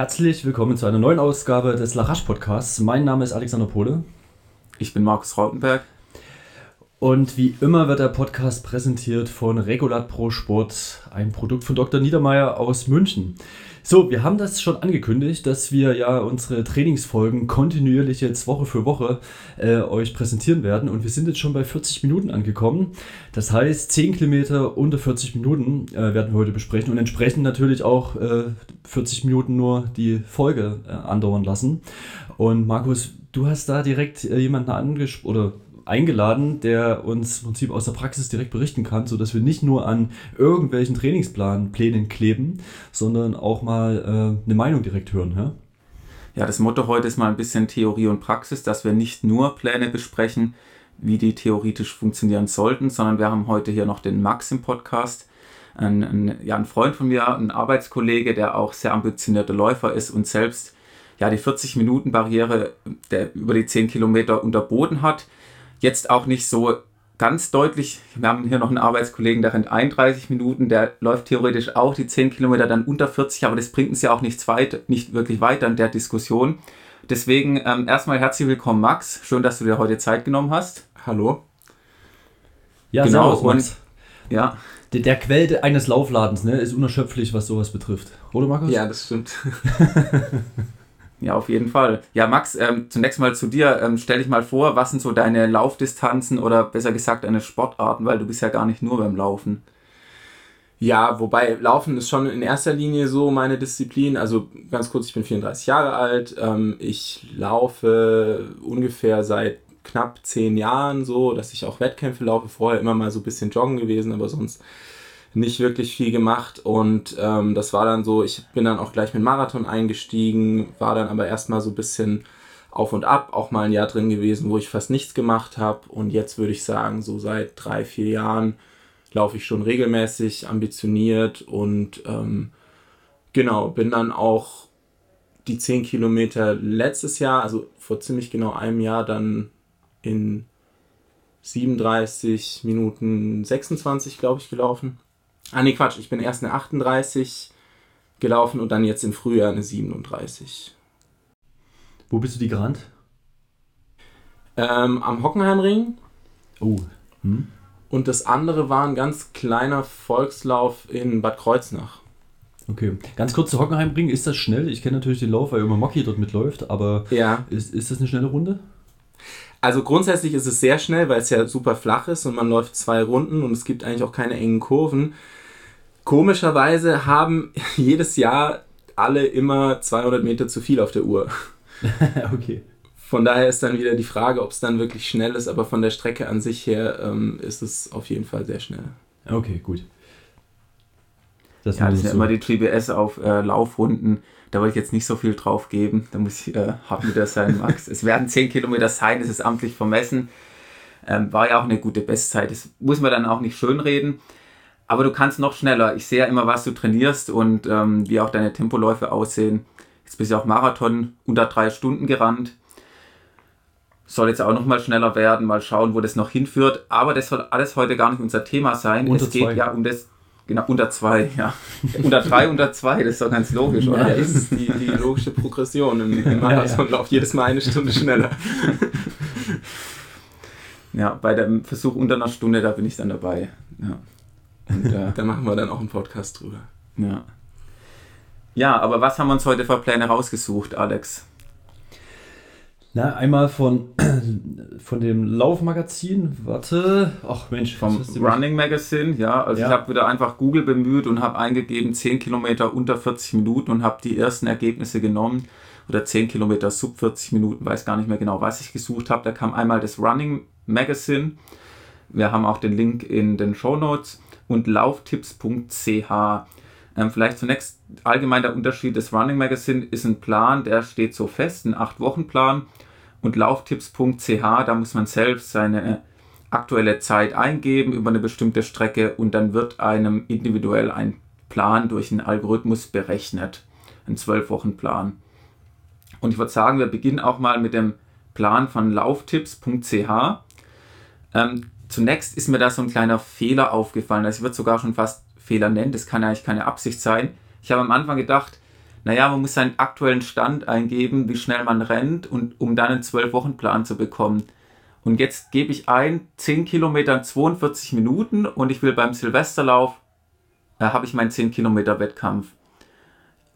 Herzlich willkommen zu einer neuen Ausgabe des Larache Podcasts. Mein Name ist Alexander Pohle. Ich bin Markus Rautenberg. Und wie immer wird der Podcast präsentiert von Regulat Pro Sport, ein Produkt von Dr. Niedermeyer aus München. So, wir haben das schon angekündigt, dass wir ja unsere Trainingsfolgen kontinuierlich jetzt Woche für Woche äh, euch präsentieren werden. Und wir sind jetzt schon bei 40 Minuten angekommen. Das heißt, 10 Kilometer unter 40 Minuten äh, werden wir heute besprechen und entsprechend natürlich auch äh, 40 Minuten nur die Folge äh, andauern lassen. Und Markus, du hast da direkt äh, jemanden angesprochen oder eingeladen, der uns im Prinzip aus der Praxis direkt berichten kann, sodass wir nicht nur an irgendwelchen Trainingsplänen kleben, sondern auch mal äh, eine Meinung direkt hören. Ja? ja, das Motto heute ist mal ein bisschen Theorie und Praxis, dass wir nicht nur Pläne besprechen, wie die theoretisch funktionieren sollten, sondern wir haben heute hier noch den Max im Podcast. Ein, ein, ja, ein Freund von mir, ein Arbeitskollege, der auch sehr ambitionierter Läufer ist und selbst ja, die 40-Minuten-Barriere über die 10 Kilometer unterboten hat jetzt auch nicht so ganz deutlich. Wir haben hier noch einen Arbeitskollegen, der rennt 31 Minuten, der läuft theoretisch auch die 10 Kilometer dann unter 40, aber das bringt uns ja auch nichts weit, nicht wirklich weiter in der Diskussion. Deswegen ähm, erstmal herzlich willkommen, Max. Schön, dass du dir heute Zeit genommen hast. Hallo. Ja, genau. Servus, Max. Und, ja. Der, der Quell eines Laufladens ne, ist unerschöpflich, was sowas betrifft. Oder, Markus? Ja, das stimmt. Ja, auf jeden Fall. Ja, Max, ähm, zunächst mal zu dir. Ähm, stell dich mal vor, was sind so deine Laufdistanzen oder besser gesagt deine Sportarten, weil du bist ja gar nicht nur beim Laufen. Ja, wobei Laufen ist schon in erster Linie so meine Disziplin. Also ganz kurz, ich bin 34 Jahre alt. Ähm, ich laufe ungefähr seit knapp zehn Jahren so, dass ich auch Wettkämpfe laufe. Vorher immer mal so ein bisschen joggen gewesen, aber sonst nicht wirklich viel gemacht und ähm, das war dann so, ich bin dann auch gleich mit Marathon eingestiegen, war dann aber erstmal so ein bisschen auf und ab, auch mal ein Jahr drin gewesen, wo ich fast nichts gemacht habe und jetzt würde ich sagen, so seit drei, vier Jahren laufe ich schon regelmäßig, ambitioniert und ähm, genau, bin dann auch die 10 Kilometer letztes Jahr, also vor ziemlich genau einem Jahr, dann in 37 Minuten 26, glaube ich, gelaufen. Ah, nee, Quatsch, ich bin erst eine 38 gelaufen und dann jetzt im Frühjahr eine 37. Wo bist du die gerannt? Ähm, am Hockenheimring. Oh. Hm? Und das andere war ein ganz kleiner Volkslauf in Bad Kreuznach. Okay, ganz kurz zu Hockenheimring, ist das schnell? Ich kenne natürlich den Lauf, weil immer Mocky dort mitläuft, aber ja. ist, ist das eine schnelle Runde? Also grundsätzlich ist es sehr schnell, weil es ja super flach ist und man läuft zwei Runden und es gibt eigentlich auch keine engen Kurven. Komischerweise haben jedes Jahr alle immer 200 Meter zu viel auf der Uhr. okay. Von daher ist dann wieder die Frage, ob es dann wirklich schnell ist, aber von der Strecke an sich her ähm, ist es auf jeden Fall sehr schnell. Okay, gut. Das ja, das sind so. immer die GBS auf äh, Laufrunden. Da wollte ich jetzt nicht so viel drauf geben. Da muss ich äh, hart mit der sein, Max. es werden 10 Kilometer sein, es ist amtlich vermessen. Ähm, war ja auch eine gute Bestzeit. Das muss man dann auch nicht schönreden. Aber du kannst noch schneller. Ich sehe ja immer, was du trainierst und ähm, wie auch deine Tempoläufe aussehen. Jetzt bist du auch Marathon unter drei Stunden gerannt. Soll jetzt auch noch mal schneller werden. Mal schauen, wo das noch hinführt. Aber das soll alles heute gar nicht unser Thema sein. Unter es geht zwei. ja um das. Genau, unter zwei, ja. unter drei, unter zwei, das ist doch ganz logisch, oder? Ja, das ist die, die logische Progression. Im, im Marathon ja, ja. läuft jedes Mal eine Stunde schneller. ja, bei dem Versuch unter einer Stunde, da bin ich dann dabei. Ja. Und, äh, da machen wir dann auch einen Podcast drüber. Ja. Ja, aber was haben wir uns heute für Pläne rausgesucht, Alex? Na, einmal von, von dem Laufmagazin, warte, ach Mensch. Vom Running Magazine, ja. Also ja. ich habe wieder einfach Google bemüht und habe eingegeben 10 Kilometer unter 40 Minuten und habe die ersten Ergebnisse genommen. Oder 10 Kilometer sub 40 Minuten, weiß gar nicht mehr genau, was ich gesucht habe. Da kam einmal das Running Magazine. Wir haben auch den Link in den Show Notes und lauftipps.ch. Ähm, vielleicht zunächst allgemein der Unterschied. Das Running Magazine ist ein Plan, der steht so fest, ein 8-Wochen-Plan. Und lauftipps.ch, da muss man selbst seine aktuelle Zeit eingeben über eine bestimmte Strecke und dann wird einem individuell ein Plan durch einen Algorithmus berechnet. Ein 12-Wochen-Plan. Und ich würde sagen, wir beginnen auch mal mit dem Plan von lauftipps.ch. Ähm, zunächst ist mir da so ein kleiner Fehler aufgefallen. Also ich würde sogar schon fast Fehler nennen. Das kann eigentlich keine Absicht sein. Ich habe am Anfang gedacht, naja, man muss seinen aktuellen Stand eingeben, wie schnell man rennt und um dann einen 12-Wochen-Plan zu bekommen. Und jetzt gebe ich ein, 10 Kilometer in 42 Minuten und ich will beim Silvesterlauf, da habe ich meinen 10 Kilometer Wettkampf.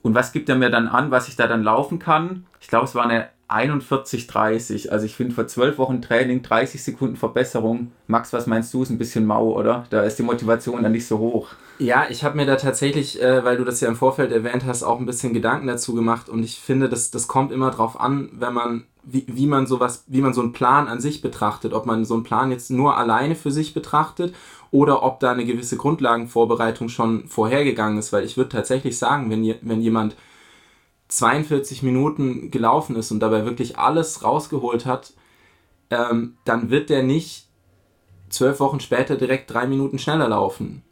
Und was gibt er mir dann an, was ich da dann laufen kann? Ich glaube, es war eine 41,30. Also ich finde vor zwölf Wochen Training 30 Sekunden Verbesserung. Max, was meinst du? Ist ein bisschen mau, oder? Da ist die Motivation dann nicht so hoch. Ja, ich habe mir da tatsächlich, äh, weil du das ja im Vorfeld erwähnt hast, auch ein bisschen Gedanken dazu gemacht und ich finde, das, das kommt immer drauf an, wenn man, wie, wie man sowas, wie man so einen Plan an sich betrachtet, ob man so einen Plan jetzt nur alleine für sich betrachtet oder ob da eine gewisse Grundlagenvorbereitung schon vorhergegangen ist, weil ich würde tatsächlich sagen, wenn, wenn jemand 42 Minuten gelaufen ist und dabei wirklich alles rausgeholt hat, ähm, dann wird der nicht zwölf Wochen später direkt drei Minuten schneller laufen.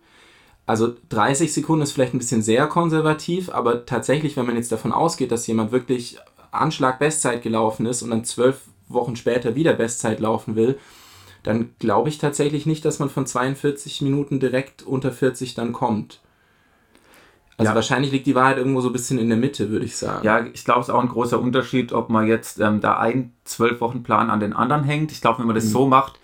Also 30 Sekunden ist vielleicht ein bisschen sehr konservativ, aber tatsächlich, wenn man jetzt davon ausgeht, dass jemand wirklich Anschlag Bestzeit gelaufen ist und dann zwölf Wochen später wieder Bestzeit laufen will, dann glaube ich tatsächlich nicht, dass man von 42 Minuten direkt unter 40 dann kommt. Also ja. wahrscheinlich liegt die Wahrheit irgendwo so ein bisschen in der Mitte, würde ich sagen. Ja, ich glaube, es ist auch ein großer Unterschied, ob man jetzt ähm, da einen zwölf Wochen Plan an den anderen hängt. Ich glaube, wenn man das mhm. so macht,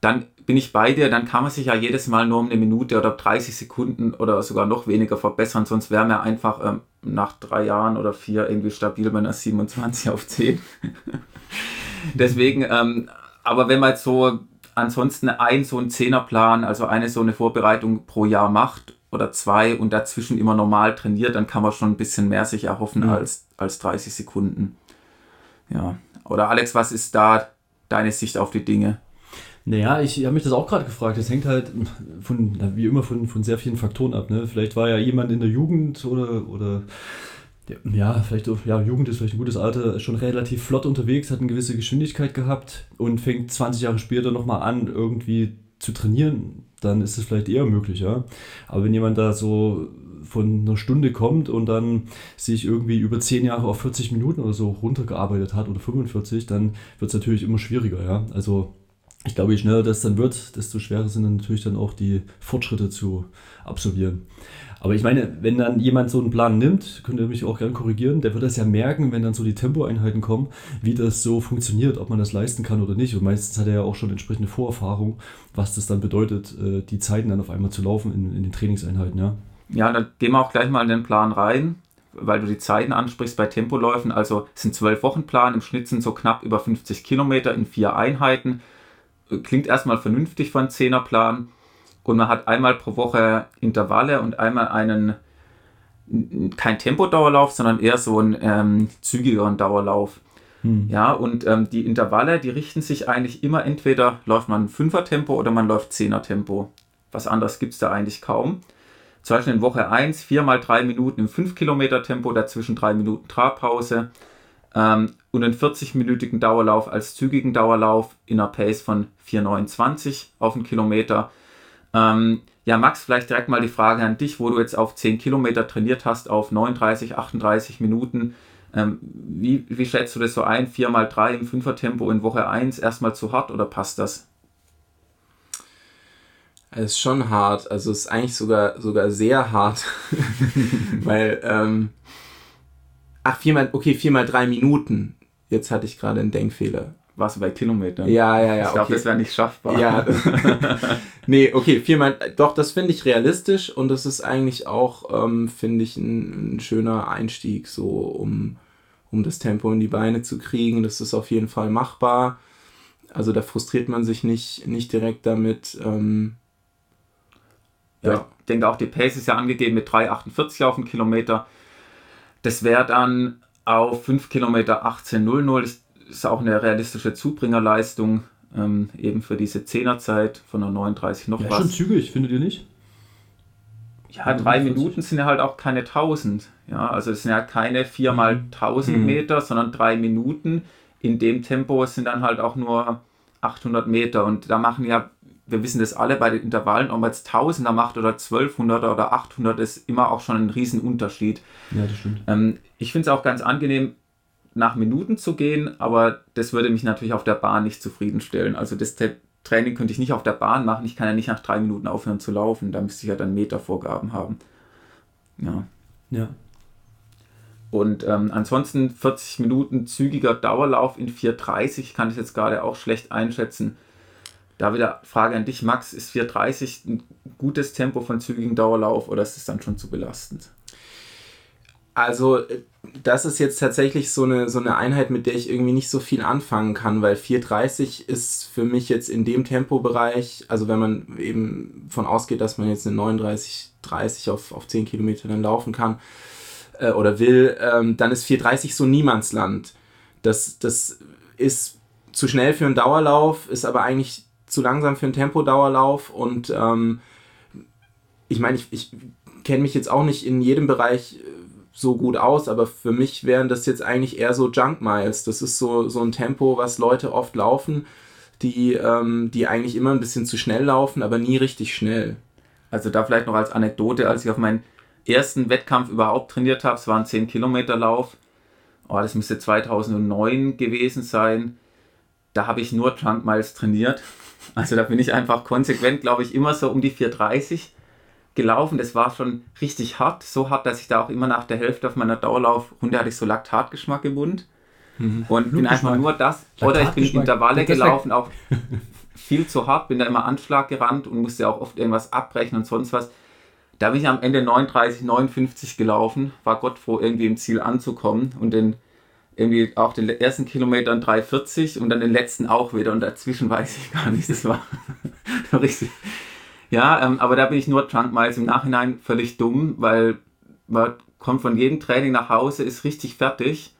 dann bin ich bei dir, dann kann man sich ja jedes Mal nur um eine Minute oder 30 Sekunden oder sogar noch weniger verbessern, sonst wäre man einfach ähm, nach drei Jahren oder vier irgendwie stabil bei einer 27 auf 10. Deswegen, ähm, aber wenn man jetzt so ansonsten ein so ein Zehnerplan, also eine so eine Vorbereitung pro Jahr macht oder zwei und dazwischen immer normal trainiert, dann kann man schon ein bisschen mehr sich erhoffen ja. als, als 30 Sekunden. Ja. Oder Alex, was ist da deine Sicht auf die Dinge? Naja, ich habe mich das auch gerade gefragt. Das hängt halt von, wie immer, von, von sehr vielen Faktoren ab. Ne? Vielleicht war ja jemand in der Jugend oder, oder ja, vielleicht ja, Jugend ist vielleicht ein gutes Alter, schon relativ flott unterwegs, hat eine gewisse Geschwindigkeit gehabt und fängt 20 Jahre später nochmal an, irgendwie zu trainieren dann ist es vielleicht eher möglich, ja. Aber wenn jemand da so von einer Stunde kommt und dann sich irgendwie über 10 Jahre auf 40 Minuten oder so runtergearbeitet hat oder 45, dann wird es natürlich immer schwieriger, ja. Also ich glaube, je schneller das dann wird, desto schwerer sind dann natürlich dann auch die Fortschritte zu absolvieren. Aber ich meine, wenn dann jemand so einen Plan nimmt, könnt ihr mich auch gerne korrigieren, der wird das ja merken, wenn dann so die Tempoeinheiten kommen, wie das so funktioniert, ob man das leisten kann oder nicht. Und meistens hat er ja auch schon entsprechende Vorerfahrung, was das dann bedeutet, äh, die Zeiten dann auf einmal zu laufen in, in den Trainingseinheiten, ja. Ja, dann gehen wir auch gleich mal in den Plan rein, weil du die Zeiten ansprichst bei Tempoläufen. Also es sind zwölf Wochen Plan, im Schnitt sind so knapp über 50 Kilometer in vier Einheiten. Klingt erstmal vernünftig von 10er Plan und man hat einmal pro Woche Intervalle und einmal einen, kein Tempodauerlauf, sondern eher so einen ähm, zügigeren Dauerlauf. Hm. Ja, und ähm, die Intervalle, die richten sich eigentlich immer entweder läuft man Fünfer-Tempo oder man läuft Zehner-Tempo. Was anderes gibt es da eigentlich kaum. Zum Beispiel in Woche 1 4 mal 3 Minuten im 5 Kilometer Tempo, dazwischen 3 Minuten Trabpause ähm, und einen 40-minütigen Dauerlauf als zügigen Dauerlauf in einer Pace von 4,29 auf einen Kilometer ähm, ja, Max, vielleicht direkt mal die Frage an dich, wo du jetzt auf 10 Kilometer trainiert hast, auf 39, 38 Minuten. Ähm, wie, wie schätzt du das so ein? 4 mal 3 im Fünfer-Tempo in Woche 1 erstmal zu hart oder passt das? Es ist schon hart, also es ist eigentlich sogar, sogar sehr hart, weil, ähm, ach, 4 mal, okay, 4 mal 3 Minuten. Jetzt hatte ich gerade einen Denkfehler warst du bei Kilometern. Ja, ja, ja. Ich glaube, okay. das wäre nicht schaffbar. Ja. nee, okay, viermal. Doch, das finde ich realistisch und das ist eigentlich auch, ähm, finde ich, ein, ein, schöner Einstieg, so um, um das Tempo in die Beine zu kriegen. Das ist auf jeden Fall machbar. Also da frustriert man sich nicht, nicht direkt damit. Ähm, ja. ja. Ich denke auch, die Pace ist ja angegeben mit 3,48 auf den Kilometer. Das wäre dann auf 5 Kilometer 18,00 ist auch eine realistische Zubringerleistung, ähm, eben für diese Zehnerzeit von der 39 noch ja, was. schon zügig, findet ihr nicht? Ja, drei Minuten sind ja halt auch keine 1000. Ja, also es sind ja keine 4 mal 1000 mhm. Meter, sondern drei Minuten. In dem Tempo sind dann halt auch nur 800 Meter. Und da machen ja, wir wissen das alle bei den Intervallen, ob man jetzt 1000er macht oder 1200er oder 800, ist immer auch schon ein Riesenunterschied. Ja, das stimmt. Ähm, ich finde es auch ganz angenehm, nach Minuten zu gehen, aber das würde mich natürlich auf der Bahn nicht zufriedenstellen. Also das Training könnte ich nicht auf der Bahn machen. Ich kann ja nicht nach drei Minuten aufhören zu laufen. Da müsste ich ja dann Metervorgaben haben. Ja. Ja. Und ähm, ansonsten 40 Minuten zügiger Dauerlauf in 4,30 kann ich jetzt gerade auch schlecht einschätzen. Da wieder Frage an dich, Max, ist 4,30 ein gutes Tempo von zügigen Dauerlauf oder ist es dann schon zu belastend? Also, äh, das ist jetzt tatsächlich so eine, so eine Einheit, mit der ich irgendwie nicht so viel anfangen kann, weil 4,30 ist für mich jetzt in dem Tempobereich, also wenn man eben von ausgeht, dass man jetzt eine 39, 30 auf, auf 10 Kilometer dann laufen kann äh, oder will, ähm, dann ist 4,30 so Niemandsland. Das, das ist zu schnell für einen Dauerlauf, ist aber eigentlich zu langsam für einen Tempodauerlauf und ähm, ich meine, ich, ich kenne mich jetzt auch nicht in jedem Bereich äh, so gut aus, aber für mich wären das jetzt eigentlich eher so Junk Miles. Das ist so, so ein Tempo, was Leute oft laufen, die, ähm, die eigentlich immer ein bisschen zu schnell laufen, aber nie richtig schnell. Also da vielleicht noch als Anekdote, als ich auf meinen ersten Wettkampf überhaupt trainiert habe, es war ein 10 Kilometer Lauf, oh, das müsste 2009 gewesen sein, da habe ich nur Junk Miles trainiert. Also da bin ich einfach konsequent, glaube ich, immer so um die 430 gelaufen. Das war schon richtig hart. So hart, dass ich da auch immer nach der Hälfte auf meiner Dauerlaufrunde hatte ich so Laktatgeschmack im Mund. Mhm. Und bin einfach nur das. Oder ich bin Intervalle gelaufen, auch viel zu hart, bin da immer Anschlag gerannt und musste auch oft irgendwas abbrechen und sonst was. Da bin ich am Ende 39, 59 gelaufen, war Gott froh, irgendwie im Ziel anzukommen und den irgendwie auch den ersten Kilometern 3,40 und dann den letzten auch wieder und dazwischen weiß ich gar nicht, das war richtig, ja, ähm, aber da bin ich nur Drunk Miles im Nachhinein völlig dumm, weil man kommt von jedem Training nach Hause, ist richtig fertig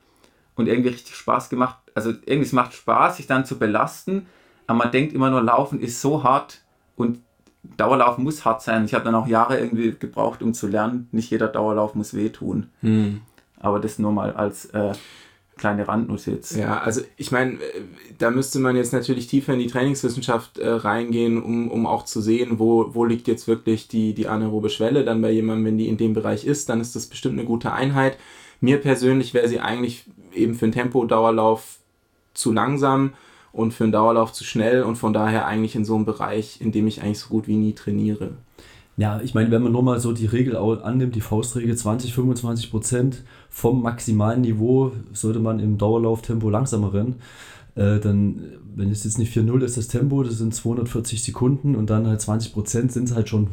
und irgendwie richtig Spaß gemacht. Also irgendwie es macht Spaß, sich dann zu belasten, aber man denkt immer nur, Laufen ist so hart und Dauerlauf muss hart sein. Ich habe dann auch Jahre irgendwie gebraucht, um zu lernen, nicht jeder Dauerlauf muss wehtun. Hm. Aber das nur mal als äh, kleine Randnotiz. Ja, also ich meine, da müsste man jetzt natürlich tiefer in die Trainingswissenschaft äh, reingehen, um, um auch zu sehen, wo, wo liegt jetzt wirklich die, die anaerobe Schwelle. Dann bei jemandem, wenn die in dem Bereich ist, dann ist das bestimmt eine gute Einheit. Mir persönlich wäre sie eigentlich eben für einen Tempodauerlauf zu langsam und für einen Dauerlauf zu schnell und von daher eigentlich in so einem Bereich, in dem ich eigentlich so gut wie nie trainiere. Ja, ich meine, wenn man nur mal so die Regel annimmt, die Faustregel 20, 25 Prozent vom maximalen Niveau sollte man im Dauerlauftempo langsamer rennen. Äh, dann, wenn es jetzt nicht 4-0 ist, das Tempo, das sind 240 Sekunden und dann halt 20 Prozent sind es halt schon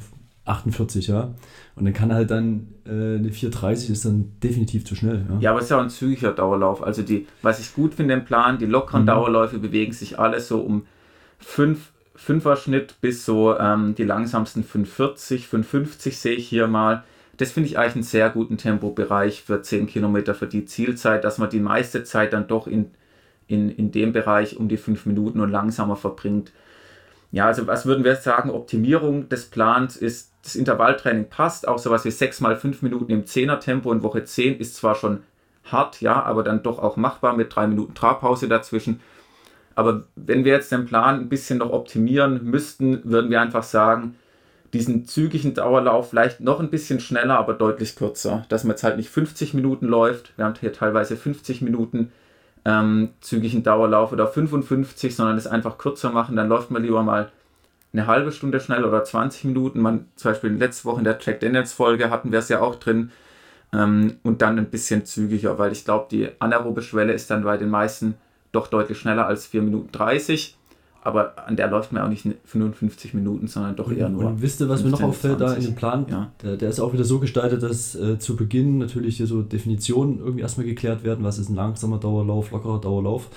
48, ja. Und dann kann halt dann äh, eine 430 ist dann definitiv zu schnell. Ja, ja aber es ist ja auch ein zügiger Dauerlauf. Also die, was ich gut finde im Plan, die lockeren mhm. Dauerläufe bewegen sich alle so um 5 Fünfer-Schnitt bis so ähm, die langsamsten 540, 550 sehe ich hier mal. Das finde ich eigentlich einen sehr guten Tempobereich für 10 Kilometer für die Zielzeit, dass man die meiste Zeit dann doch in, in, in dem Bereich um die 5 Minuten und langsamer verbringt. Ja, also was würden wir sagen? Optimierung des Plans ist, das Intervalltraining passt, auch sowas wie 6 mal 5 Minuten im 10er Tempo in Woche 10 ist zwar schon hart, ja, aber dann doch auch machbar mit 3 Minuten Trabpause dazwischen. Aber wenn wir jetzt den Plan ein bisschen noch optimieren müssten, würden wir einfach sagen, diesen zügigen Dauerlauf vielleicht noch ein bisschen schneller, aber deutlich kürzer. Dass man jetzt halt nicht 50 Minuten läuft, wir haben hier teilweise 50 Minuten ähm, zügigen Dauerlauf oder 55, sondern es einfach kürzer machen. Dann läuft man lieber mal eine halbe Stunde schnell oder 20 Minuten. Man, zum Beispiel letzte Woche in der Jack Daniels Folge hatten wir es ja auch drin. Ähm, und dann ein bisschen zügiger, weil ich glaube, die anaerobe Schwelle ist dann bei den meisten doch deutlich schneller als 4 Minuten 30. Aber an der läuft man auch nicht 55 Minuten, sondern doch eher nur. Und wisst ihr, was 15, mir noch auffällt 20. da in dem Plan? Ja. Der, der, ist auch wieder so gestaltet, dass äh, zu Beginn natürlich hier so Definitionen irgendwie erstmal geklärt werden. Was ist ein langsamer Dauerlauf, lockerer Dauerlauf?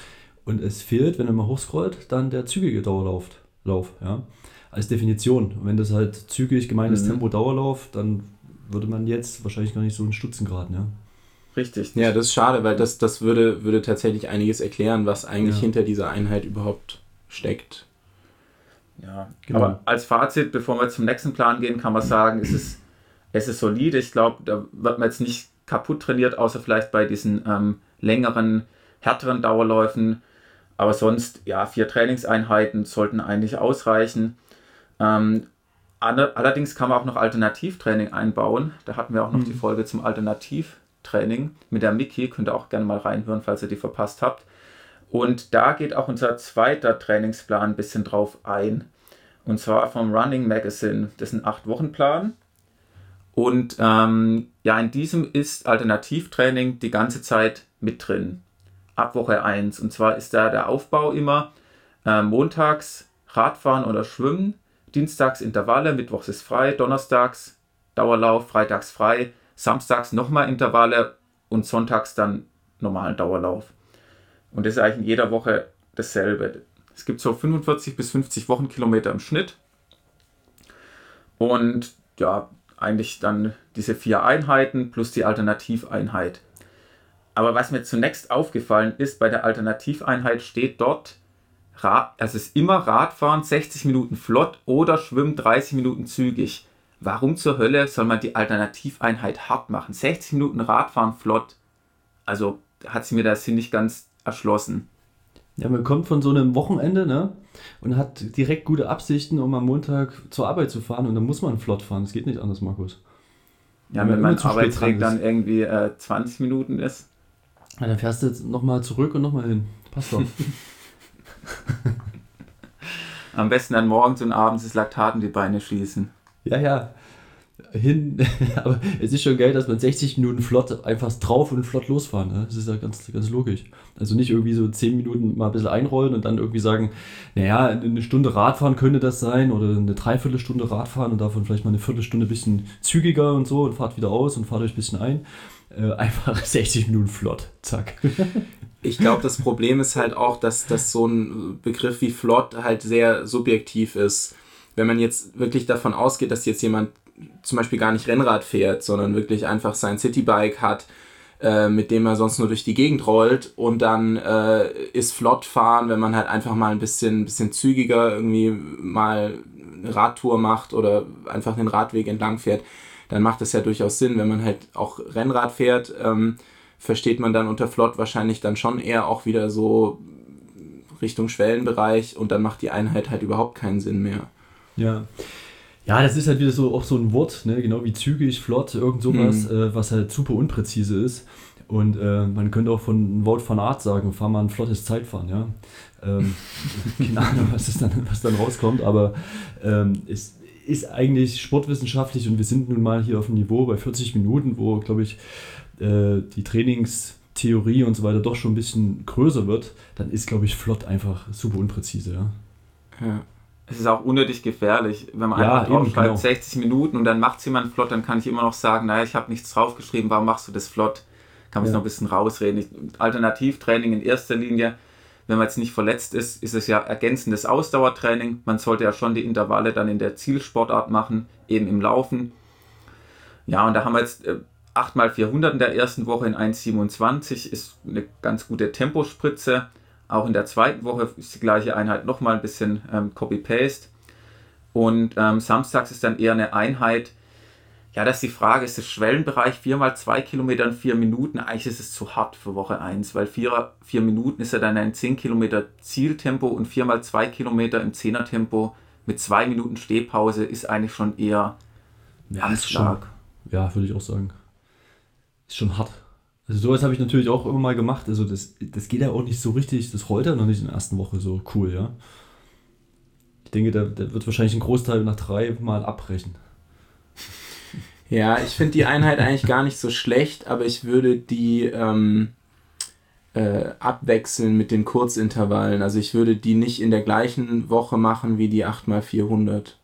Und es fehlt, wenn ihr mal hochscrollt, dann der zügige Dauerlauf. Lauf, ja, als Definition. Und wenn das halt zügig gemeint ist, mhm. Tempo Dauerlauf, dann würde man jetzt wahrscheinlich gar nicht so einen Stutzen geraten, ja. Richtig. Ja, das ist schade, weil das, das würde, würde tatsächlich einiges erklären, was eigentlich ja. hinter dieser Einheit überhaupt steckt. Ja, genau. aber als Fazit, bevor wir zum nächsten Plan gehen, kann man sagen, es ist, es ist solide. Ich glaube, da wird man jetzt nicht kaputt trainiert, außer vielleicht bei diesen ähm, längeren, härteren Dauerläufen. Aber sonst, ja, vier Trainingseinheiten sollten eigentlich ausreichen. Ähm, allerdings kann man auch noch Alternativtraining einbauen. Da hatten wir auch noch mhm. die Folge zum Alternativ. Training mit der Miki. Könnt ihr auch gerne mal reinhören, falls ihr die verpasst habt. Und da geht auch unser zweiter Trainingsplan ein bisschen drauf ein. Und zwar vom Running Magazine. Das ist ein 8-Wochen-Plan. Und ähm, ja, in diesem ist Alternativtraining die ganze Zeit mit drin. Ab Woche 1. Und zwar ist da der Aufbau immer äh, montags Radfahren oder Schwimmen, dienstags Intervalle, mittwochs ist frei, donnerstags Dauerlauf, freitags frei, samstags nochmal Intervalle und sonntags dann normalen Dauerlauf. Und das ist eigentlich in jeder Woche dasselbe. Es gibt so 45 bis 50 Wochenkilometer im Schnitt. Und ja, eigentlich dann diese vier Einheiten plus die Alternativeinheit. Aber was mir zunächst aufgefallen ist, bei der Alternativeinheit steht dort, es ist immer Radfahren 60 Minuten flott oder Schwimmen 30 Minuten zügig. Warum zur Hölle soll man die Alternativeinheit hart machen? 60 Minuten Radfahren flott. Also hat sie mir das nicht ganz erschlossen. Ja, man kommt von so einem Wochenende, ne? Und hat direkt gute Absichten, um am Montag zur Arbeit zu fahren und dann muss man flott fahren. Das geht nicht anders, Markus. Ja, wenn, wenn mein Arbeitsweg dann irgendwie äh, 20 Minuten ist. Ja, dann fährst du jetzt nochmal zurück und nochmal hin. Passt doch. Am besten dann morgens und abends das Laktat in die Beine schießen. Ja, ja hin, aber es ist schon geil, dass man 60 Minuten flott einfach drauf und flott losfahren. Ne? Das ist ja ganz, ganz logisch. Also nicht irgendwie so 10 Minuten mal ein bisschen einrollen und dann irgendwie sagen, naja, eine Stunde Radfahren könnte das sein oder eine Dreiviertelstunde Radfahren und davon vielleicht mal eine Viertelstunde ein bisschen zügiger und so und fahrt wieder aus und fahrt euch ein bisschen ein. Äh, einfach 60 Minuten flott. Zack. Ich glaube, das Problem ist halt auch, dass, dass so ein Begriff wie flott halt sehr subjektiv ist. Wenn man jetzt wirklich davon ausgeht, dass jetzt jemand zum Beispiel gar nicht Rennrad fährt, sondern wirklich einfach sein Citybike hat, äh, mit dem er sonst nur durch die Gegend rollt und dann äh, ist flott fahren, wenn man halt einfach mal ein bisschen, bisschen zügiger irgendwie mal eine Radtour macht oder einfach den Radweg entlang fährt, dann macht das ja durchaus Sinn. Wenn man halt auch Rennrad fährt, ähm, versteht man dann unter flott wahrscheinlich dann schon eher auch wieder so Richtung Schwellenbereich und dann macht die Einheit halt überhaupt keinen Sinn mehr. Ja. Ja, das ist halt wieder so auch so ein Wort, ne? genau wie zügig, flott, irgend sowas, mhm. äh, was halt super unpräzise ist. Und äh, man könnte auch von Wort von Art sagen, fahr mal ein flottes Zeitfahren, ja. Ähm, keine Ahnung, was, dann, was dann rauskommt, aber ähm, es ist eigentlich sportwissenschaftlich und wir sind nun mal hier auf dem Niveau bei 40 Minuten, wo, glaube ich, äh, die Trainingstheorie und so weiter doch schon ein bisschen größer wird, dann ist, glaube ich, flott einfach super unpräzise, ja. Ja es ist auch unnötig gefährlich. Wenn man ja, einfach draufschreibt, genau. 60 Minuten und dann macht es jemand flott, dann kann ich immer noch sagen, naja, ich habe nichts draufgeschrieben, warum machst du das flott? Kann man ja. noch ein bisschen rausreden. Alternativtraining in erster Linie, wenn man jetzt nicht verletzt ist, ist es ja ergänzendes Ausdauertraining. Man sollte ja schon die Intervalle dann in der Zielsportart machen, eben im Laufen. Ja, und da haben wir jetzt 8 x 400 in der ersten Woche in 1,27, ist eine ganz gute Tempospritze. Auch in der zweiten Woche ist die gleiche Einheit nochmal ein bisschen ähm, Copy-Paste. Und ähm, samstags ist dann eher eine Einheit. Ja, das ist die Frage, ist das Schwellenbereich 4 mal 2 Kilometer in 4 Minuten? Eigentlich ist es zu hart für Woche 1, weil 4, 4 Minuten ist ja dann ein 10 Kilometer Zieltempo und 4 mal 2 Kilometer im 10er Tempo mit 2 Minuten Stehpause ist eigentlich schon eher ja. Schon, ja, würde ich auch sagen. Ist schon hart. Also sowas habe ich natürlich auch immer mal gemacht. Also das, das geht ja auch nicht so richtig, das rollt ja noch nicht in der ersten Woche so cool, ja. Ich denke, der, der wird wahrscheinlich einen Großteil nach drei Mal abbrechen. Ja, ich finde die Einheit eigentlich gar nicht so schlecht, aber ich würde die ähm, äh, abwechseln mit den Kurzintervallen. Also ich würde die nicht in der gleichen Woche machen wie die 8x400.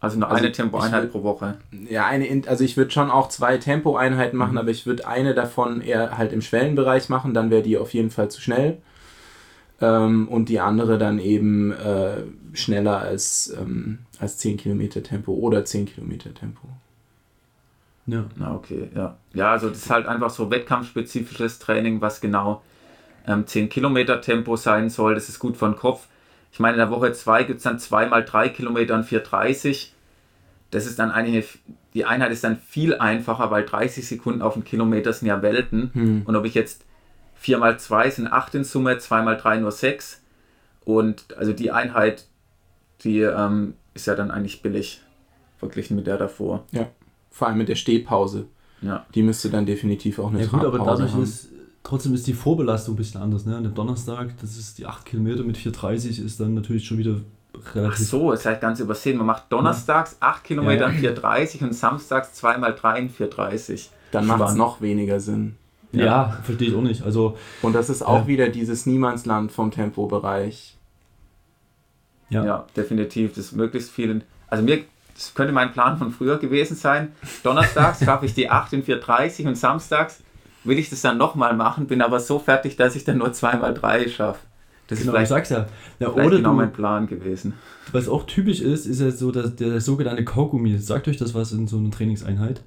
Also nur also eine Tempoeinheit pro Woche. Ja, eine, also ich würde schon auch zwei Tempoeinheiten machen, mhm. aber ich würde eine davon eher halt im Schwellenbereich machen, dann wäre die auf jeden Fall zu schnell. Ähm, und die andere dann eben äh, schneller als, ähm, als 10 Kilometer Tempo oder 10 Kilometer Tempo. Ja. Na, okay, ja. Ja, also das ist halt einfach so wettkampfspezifisches Training, was genau ähm, 10 Kilometer Tempo sein soll. Das ist gut von Kopf. Ich meine, in der Woche 2 gibt es dann 2 mal 3 Kilometer und 4,30. Das ist dann eine, die Einheit ist dann viel einfacher, weil 30 Sekunden auf einen Kilometer sind ja Welten. Hm. Und ob ich jetzt 4 mal 2 sind 8 in Summe, 2 mal 3 nur 6. Und also die Einheit, die ähm, ist ja dann eigentlich billig verglichen mit der davor. Ja, vor allem mit der Stehpause. Ja. Die müsste dann definitiv auch eine ja, gut, aber dadurch haben. ist Trotzdem ist die Vorbelastung ein bisschen anders. Ne? An dem Donnerstag, das ist die 8 Kilometer mit 4,30, ist dann natürlich schon wieder relativ. Ach so, ist halt ganz übersehen. Man macht donnerstags ja. 8 Kilometer ja, ja. 4,30 und samstags 2 mal 3 in 4,30. Dann macht es noch weniger Sinn. Ja, ja verstehe ich auch nicht. Also, und das ist auch wieder dieses Niemandsland vom Tempobereich. Ja. ja, definitiv. Das möglichst vielen. Also mir, das könnte mein Plan von früher gewesen sein. Donnerstags schaffe ich die 8 in 4,30 und samstags will ich das dann nochmal machen, bin aber so fertig, dass ich dann nur 2 mal 3 schaffe. Das genau, ist vielleicht, ja. ja oder genau du, mein Plan gewesen. Was auch typisch ist, ist ja so dass der sogenannte Kaugummi. Sagt euch das was in so einer Trainingseinheit?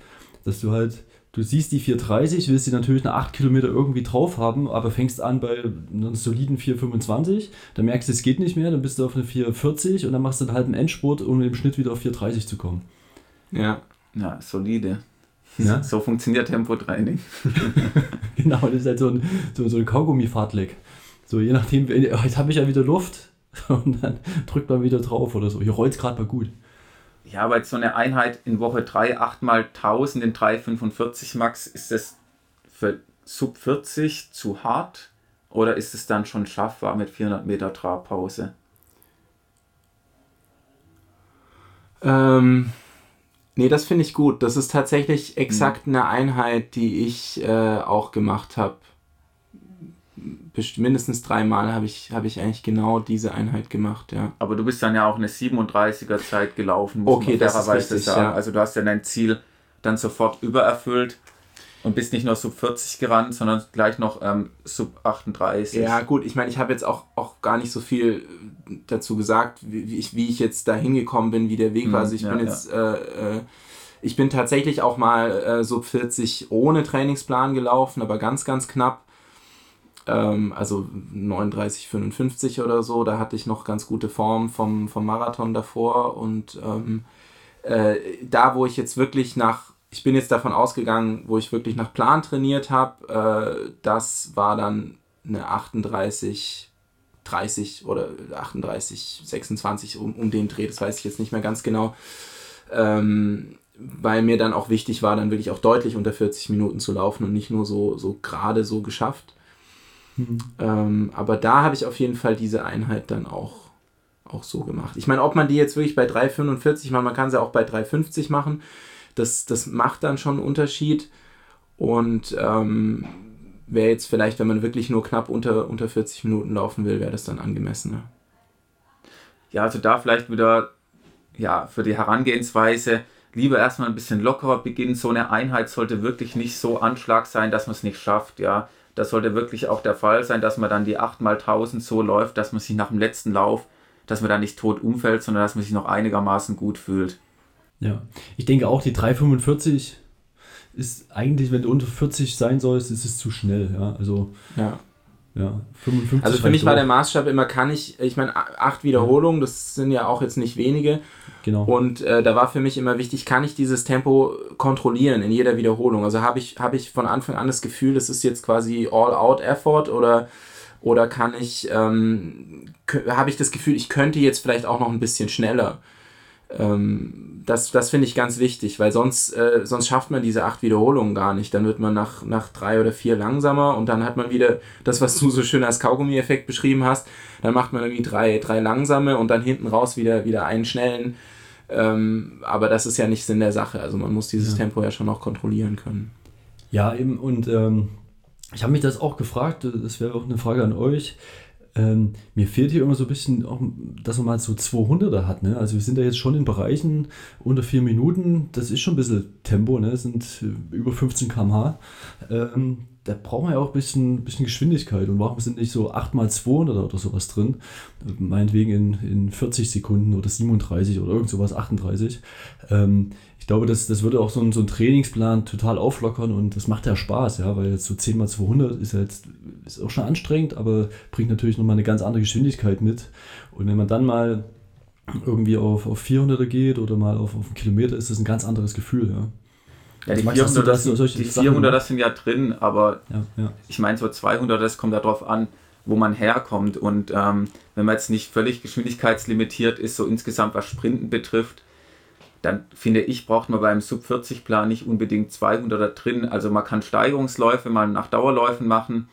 Dass du halt Du siehst die 430, willst sie natürlich nach 8 Kilometer irgendwie drauf haben, aber fängst an bei einer soliden 425, dann merkst du, es geht nicht mehr, dann bist du auf eine 440 und dann machst du einen halben Endspurt, um im Schnitt wieder auf 430 zu kommen. Ja, ja, solide. Ja? So funktioniert Tempotraining. genau, das ist halt so ein, so, so ein Kaugummi-Fahrtleck. So, je nachdem, jetzt habe ich ja wieder Luft und dann drückt man wieder drauf oder so. Hier rollt es gerade mal gut. Ja, aber jetzt so eine Einheit in Woche 3, 8 mal 1000 in 3,45 Max, ist das für Sub 40 zu hart oder ist es dann schon schaffbar mit 400 Meter Trabpause? Ähm, nee, das finde ich gut. Das ist tatsächlich exakt mhm. eine Einheit, die ich äh, auch gemacht habe mindestens dreimal habe ich, hab ich eigentlich genau diese Einheit gemacht, ja. Aber du bist dann ja auch eine 37er Zeit gelaufen, muss okay, man das ist richtig, sagen. Ja. Also du hast ja dein Ziel dann sofort übererfüllt und bist nicht nur Sub 40 gerannt, sondern gleich noch ähm, Sub 38. Ja, gut, ich meine, ich habe jetzt auch, auch gar nicht so viel dazu gesagt, wie, ich, wie ich jetzt da hingekommen bin, wie der Weg war. Mhm, also ich ja, bin jetzt, ja. äh, äh, ich bin tatsächlich auch mal äh, Sub 40 ohne Trainingsplan gelaufen, aber ganz, ganz knapp ähm, also 39, 55 oder so. Da hatte ich noch ganz gute Form vom, vom Marathon davor. Und ähm, äh, da, wo ich jetzt wirklich nach, ich bin jetzt davon ausgegangen, wo ich wirklich nach Plan trainiert habe, äh, das war dann eine 38, 30 oder 38, 26 um, um den Dreh, das weiß ich jetzt nicht mehr ganz genau. Ähm, weil mir dann auch wichtig war, dann wirklich auch deutlich unter 40 Minuten zu laufen und nicht nur so, so gerade so geschafft. Mhm. Ähm, aber da habe ich auf jeden Fall diese Einheit dann auch, auch so gemacht. Ich meine, ob man die jetzt wirklich bei 3,45 macht, man kann sie auch bei 3,50 machen, das, das macht dann schon einen Unterschied. Und ähm, wäre jetzt vielleicht, wenn man wirklich nur knapp unter, unter 40 Minuten laufen will, wäre das dann angemessener. Ja, also da vielleicht wieder ja, für die Herangehensweise lieber erstmal ein bisschen lockerer beginnen. So eine Einheit sollte wirklich nicht so Anschlag sein, dass man es nicht schafft. Ja, das sollte wirklich auch der Fall sein, dass man dann die 8x1000 so läuft, dass man sich nach dem letzten Lauf, dass man da nicht tot umfällt, sondern dass man sich noch einigermaßen gut fühlt. Ja, ich denke auch, die 345 ist eigentlich, wenn du unter 40 sein sollst, ist es zu schnell. Ja, also. Ja. Ja, 55 also für mich war der Maßstab immer, kann ich, ich meine, acht Wiederholungen, das sind ja auch jetzt nicht wenige. Genau. Und äh, da war für mich immer wichtig, kann ich dieses Tempo kontrollieren in jeder Wiederholung? Also habe ich, hab ich von Anfang an das Gefühl, das ist jetzt quasi All-Out-Effort oder, oder kann ich, ähm, habe ich das Gefühl, ich könnte jetzt vielleicht auch noch ein bisschen schneller. Ähm, das, das finde ich ganz wichtig, weil sonst, äh, sonst schafft man diese acht Wiederholungen gar nicht. Dann wird man nach, nach drei oder vier langsamer und dann hat man wieder das, was du so schön als Kaugummi-Effekt beschrieben hast. Dann macht man irgendwie drei, drei langsame und dann hinten raus wieder, wieder einen schnellen. Ähm, aber das ist ja nicht Sinn der Sache. Also man muss dieses ja. Tempo ja schon noch kontrollieren können. Ja, eben und ähm, ich habe mich das auch gefragt, das wäre auch eine Frage an euch. Ähm, mir fehlt hier immer so ein bisschen, auch, dass man mal so 200er hat. Ne? Also wir sind da jetzt schon in Bereichen unter vier Minuten. Das ist schon ein bisschen Tempo, ne? Sind äh, über 15 km/h. Ähm, da braucht man ja auch ein bisschen, bisschen Geschwindigkeit. Und warum sind nicht so 8x200 oder sowas drin? Meinetwegen in, in 40 Sekunden oder 37 oder irgend sowas, 38. Ähm, ich glaube, das, das würde auch so ein, so ein Trainingsplan total auflockern und das macht ja Spaß, ja, weil jetzt so 10x200 ist ja jetzt ist auch schon anstrengend, aber bringt natürlich nochmal eine ganz andere Geschwindigkeit mit. Und wenn man dann mal irgendwie auf, auf 400er geht oder mal auf, auf einen Kilometer, ist das ein ganz anderes Gefühl, ja. Ja, die 400, das, das, die 400 das sind ja drin, aber ja, ja. ich meine, so 200, das kommt darauf an, wo man herkommt. Und ähm, wenn man jetzt nicht völlig geschwindigkeitslimitiert ist, so insgesamt was Sprinten betrifft, dann finde ich, braucht man beim Sub-40-Plan nicht unbedingt 200er drin. Also man kann Steigerungsläufe mal nach Dauerläufen machen,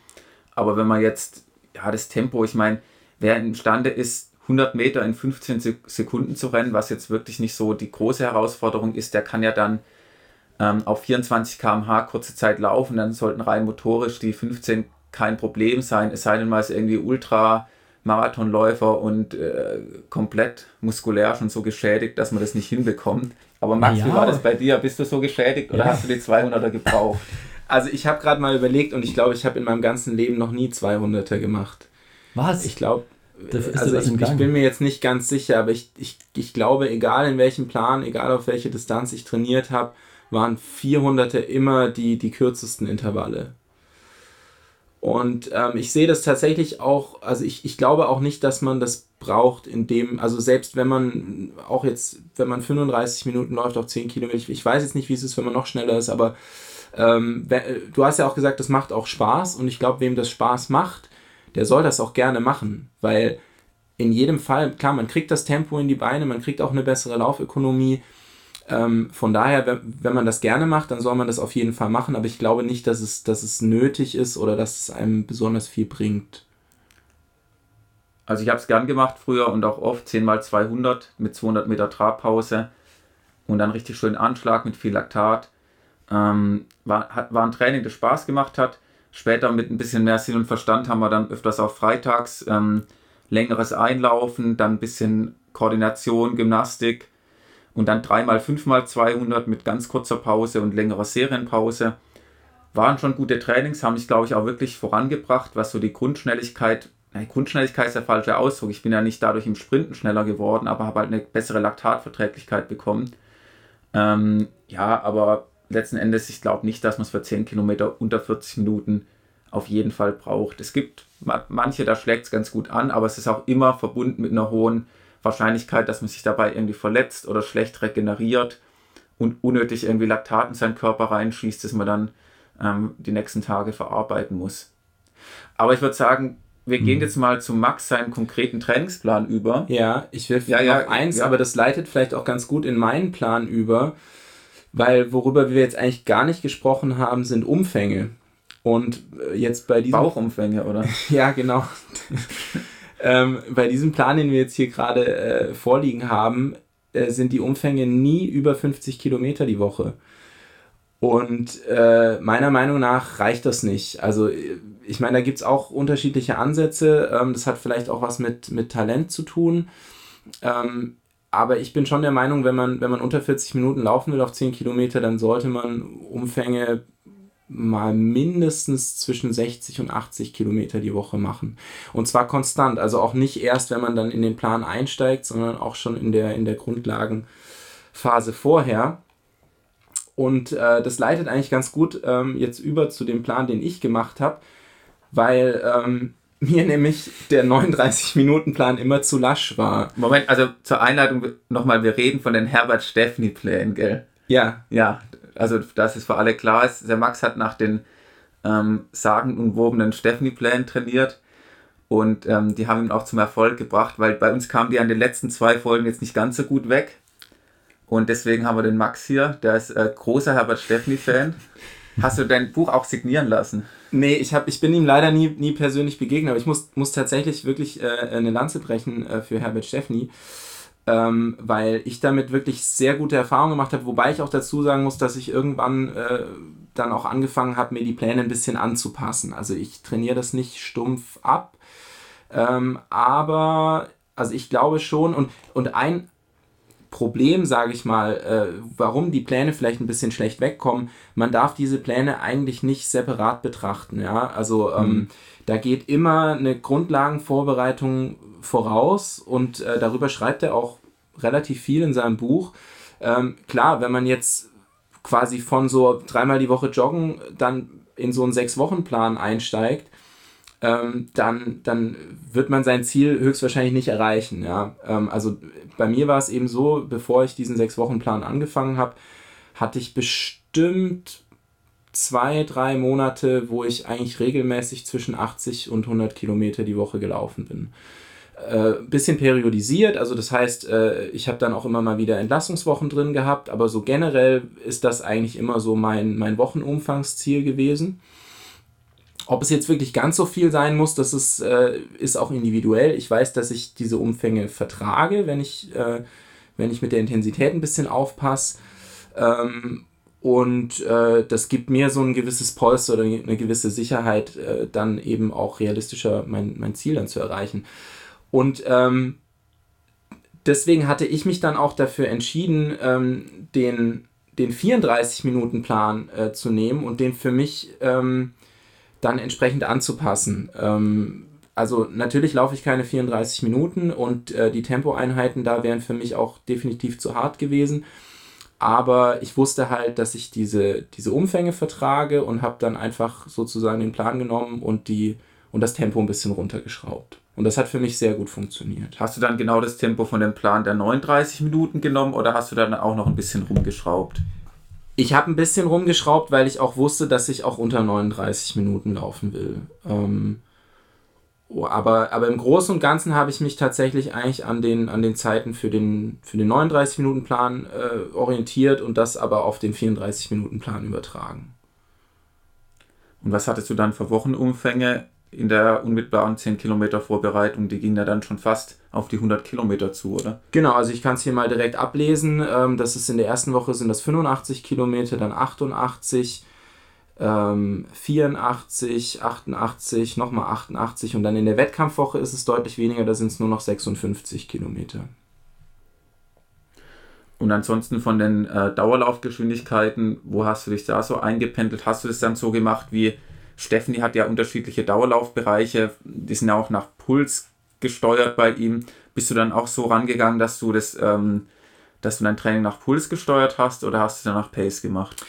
aber wenn man jetzt, ja, das Tempo, ich meine, wer imstande ist, 100 Meter in 15 Sekunden zu rennen, was jetzt wirklich nicht so die große Herausforderung ist, der kann ja dann ähm, auf 24 km/h kurze Zeit laufen, dann sollten rein motorisch die 15 kein Problem sein, es sei denn mal ist irgendwie Ultra Marathonläufer und äh, komplett muskulär schon so geschädigt, dass man das nicht hinbekommt. Aber Max, ja. wie war das bei dir? Bist du so geschädigt oder ja. hast du die 200er gebraucht? Also ich habe gerade mal überlegt und ich glaube, ich habe in meinem ganzen Leben noch nie 200er gemacht. Was? Ich glaube, also ich, ich, bin mir jetzt nicht ganz sicher, aber ich, ich, ich glaube, egal in welchem Plan, egal auf welche Distanz ich trainiert habe, waren 400er immer die, die kürzesten Intervalle. Und ähm, ich sehe das tatsächlich auch, also ich, ich glaube auch nicht, dass man das braucht, in dem, also selbst wenn man auch jetzt, wenn man 35 Minuten läuft auf 10 Kilometer, ich, ich weiß jetzt nicht, wie es ist, wenn man noch schneller ist, aber ähm, du hast ja auch gesagt, das macht auch Spaß und ich glaube, wem das Spaß macht, der soll das auch gerne machen, weil in jedem Fall, klar, man kriegt das Tempo in die Beine, man kriegt auch eine bessere Laufökonomie, ähm, von daher, wenn, wenn man das gerne macht, dann soll man das auf jeden Fall machen, aber ich glaube nicht, dass es, dass es nötig ist oder dass es einem besonders viel bringt. Also ich habe es gern gemacht früher und auch oft 10 mal 200 mit 200 Meter Trabpause und dann richtig schön Anschlag mit viel Laktat. Ähm, war, hat, war ein Training, das Spaß gemacht hat. Später mit ein bisschen mehr Sinn und Verstand haben wir dann öfters auch freitags ähm, längeres Einlaufen, dann ein bisschen Koordination, Gymnastik und dann dreimal, fünfmal 200 mit ganz kurzer Pause und längerer Serienpause. Waren schon gute Trainings, haben mich, glaube ich, auch wirklich vorangebracht, was so die Grundschnelligkeit, nein, Grundschnelligkeit ist der falsche Ausdruck. Ich bin ja nicht dadurch im Sprinten schneller geworden, aber habe halt eine bessere Laktatverträglichkeit bekommen. Ähm, ja, aber letzten Endes, ich glaube nicht, dass man es für 10 Kilometer unter 40 Minuten auf jeden Fall braucht. Es gibt manche, da schlägt es ganz gut an, aber es ist auch immer verbunden mit einer hohen Wahrscheinlichkeit, dass man sich dabei irgendwie verletzt oder schlecht regeneriert und unnötig irgendwie Laktat in seinen Körper reinschießt, dass man dann ähm, die nächsten Tage verarbeiten muss. Aber ich würde sagen, wir gehen mhm. jetzt mal zu Max seinen konkreten Trainingsplan über. Ja, ich will ja, ja, eins, ja. aber das leitet vielleicht auch ganz gut in meinen Plan über, weil worüber wir jetzt eigentlich gar nicht gesprochen haben, sind Umfänge. Und äh, jetzt bei diesem. Bauchumfänge, oder? ja, genau. Ähm, bei diesem Plan, den wir jetzt hier gerade äh, vorliegen haben, äh, sind die Umfänge nie über 50 Kilometer die Woche. Und äh, meiner Meinung nach reicht das nicht. Also ich meine, da gibt es auch unterschiedliche Ansätze. Ähm, das hat vielleicht auch was mit, mit Talent zu tun. Ähm, aber ich bin schon der Meinung, wenn man, wenn man unter 40 Minuten laufen will auf 10 Kilometer, dann sollte man Umfänge mal mindestens zwischen 60 und 80 Kilometer die Woche machen. Und zwar konstant, also auch nicht erst, wenn man dann in den Plan einsteigt, sondern auch schon in der, in der Grundlagenphase vorher. Und äh, das leitet eigentlich ganz gut ähm, jetzt über zu dem Plan, den ich gemacht habe, weil ähm, mir nämlich der 39-Minuten-Plan immer zu lasch war. Moment, also zur Einleitung nochmal, wir reden von den Herbert-Steffni-Plänen, gell? Ja. Ja, also dass es für alle klar ist, der Max hat nach den ähm, sagenumwobenen Stephanie-Plänen trainiert und ähm, die haben ihn auch zum Erfolg gebracht, weil bei uns kamen die an den letzten zwei Folgen jetzt nicht ganz so gut weg. Und deswegen haben wir den Max hier, der ist äh, großer Herbert Steffni-Fan. Hast du dein Buch auch signieren lassen? Nee, ich, hab, ich bin ihm leider nie, nie persönlich begegnet, aber ich muss, muss tatsächlich wirklich äh, eine Lanze brechen äh, für Herbert Steffni ähm, weil ich damit wirklich sehr gute Erfahrungen gemacht habe, wobei ich auch dazu sagen muss, dass ich irgendwann äh, dann auch angefangen habe, mir die Pläne ein bisschen anzupassen. Also ich trainiere das nicht stumpf ab, ähm, aber also ich glaube schon und, und ein Problem, sage ich mal, äh, warum die Pläne vielleicht ein bisschen schlecht wegkommen, man darf diese Pläne eigentlich nicht separat betrachten. Ja? Also ähm, mhm. da geht immer eine Grundlagenvorbereitung voraus und äh, darüber schreibt er auch relativ viel in seinem Buch. Ähm, klar, wenn man jetzt quasi von so dreimal die Woche joggen dann in so einen Sechs-Wochen-Plan einsteigt, ähm, dann, dann wird man sein Ziel höchstwahrscheinlich nicht erreichen. Ja? Ähm, also bei mir war es eben so, bevor ich diesen Sechs-Wochen-Plan angefangen habe, hatte ich bestimmt zwei, drei Monate, wo ich eigentlich regelmäßig zwischen 80 und 100 Kilometer die Woche gelaufen bin äh, bisschen periodisiert. Also das heißt, äh, ich habe dann auch immer mal wieder Entlassungswochen drin gehabt, aber so generell ist das eigentlich immer so mein, mein Wochenumfangsziel gewesen. Ob es jetzt wirklich ganz so viel sein muss, das ist, äh, ist auch individuell. Ich weiß, dass ich diese Umfänge vertrage, wenn ich, äh, wenn ich mit der Intensität ein bisschen aufpasse. Ähm, und äh, das gibt mir so ein gewisses Polster oder eine gewisse Sicherheit, äh, dann eben auch realistischer mein, mein Ziel dann zu erreichen. Und ähm, deswegen hatte ich mich dann auch dafür entschieden, ähm, den, den 34-Minuten-Plan äh, zu nehmen und den für mich ähm, dann entsprechend anzupassen. Ähm, also natürlich laufe ich keine 34 Minuten und äh, die Tempoeinheiten da wären für mich auch definitiv zu hart gewesen. Aber ich wusste halt, dass ich diese, diese Umfänge vertrage und habe dann einfach sozusagen den Plan genommen und, die, und das Tempo ein bisschen runtergeschraubt. Und das hat für mich sehr gut funktioniert. Hast du dann genau das Tempo von dem Plan der 39 Minuten genommen oder hast du dann auch noch ein bisschen rumgeschraubt? Ich habe ein bisschen rumgeschraubt, weil ich auch wusste, dass ich auch unter 39 Minuten laufen will. Ähm, oh, aber, aber im Großen und Ganzen habe ich mich tatsächlich eigentlich an den, an den Zeiten für den, für den 39-Minuten-Plan äh, orientiert und das aber auf den 34-Minuten-Plan übertragen. Und was hattest du dann für Wochenumfänge in der unmittelbaren 10 Kilometer Vorbereitung, die ging ja dann schon fast auf die 100 Kilometer zu, oder? Genau, also ich kann es hier mal direkt ablesen. Ähm, das ist in der ersten Woche sind das 85 Kilometer, dann 88, ähm, 84, 88, nochmal 88 und dann in der Wettkampfwoche ist es deutlich weniger, da sind es nur noch 56 Kilometer. Und ansonsten von den äh, Dauerlaufgeschwindigkeiten, wo hast du dich da so eingependelt? Hast du das dann so gemacht wie Stephanie hat ja unterschiedliche Dauerlaufbereiche, die sind ja auch nach Puls gesteuert bei ihm. Bist du dann auch so rangegangen, dass du das, ähm, dass du dein Training nach Puls gesteuert hast oder hast du dann nach Pace gemacht?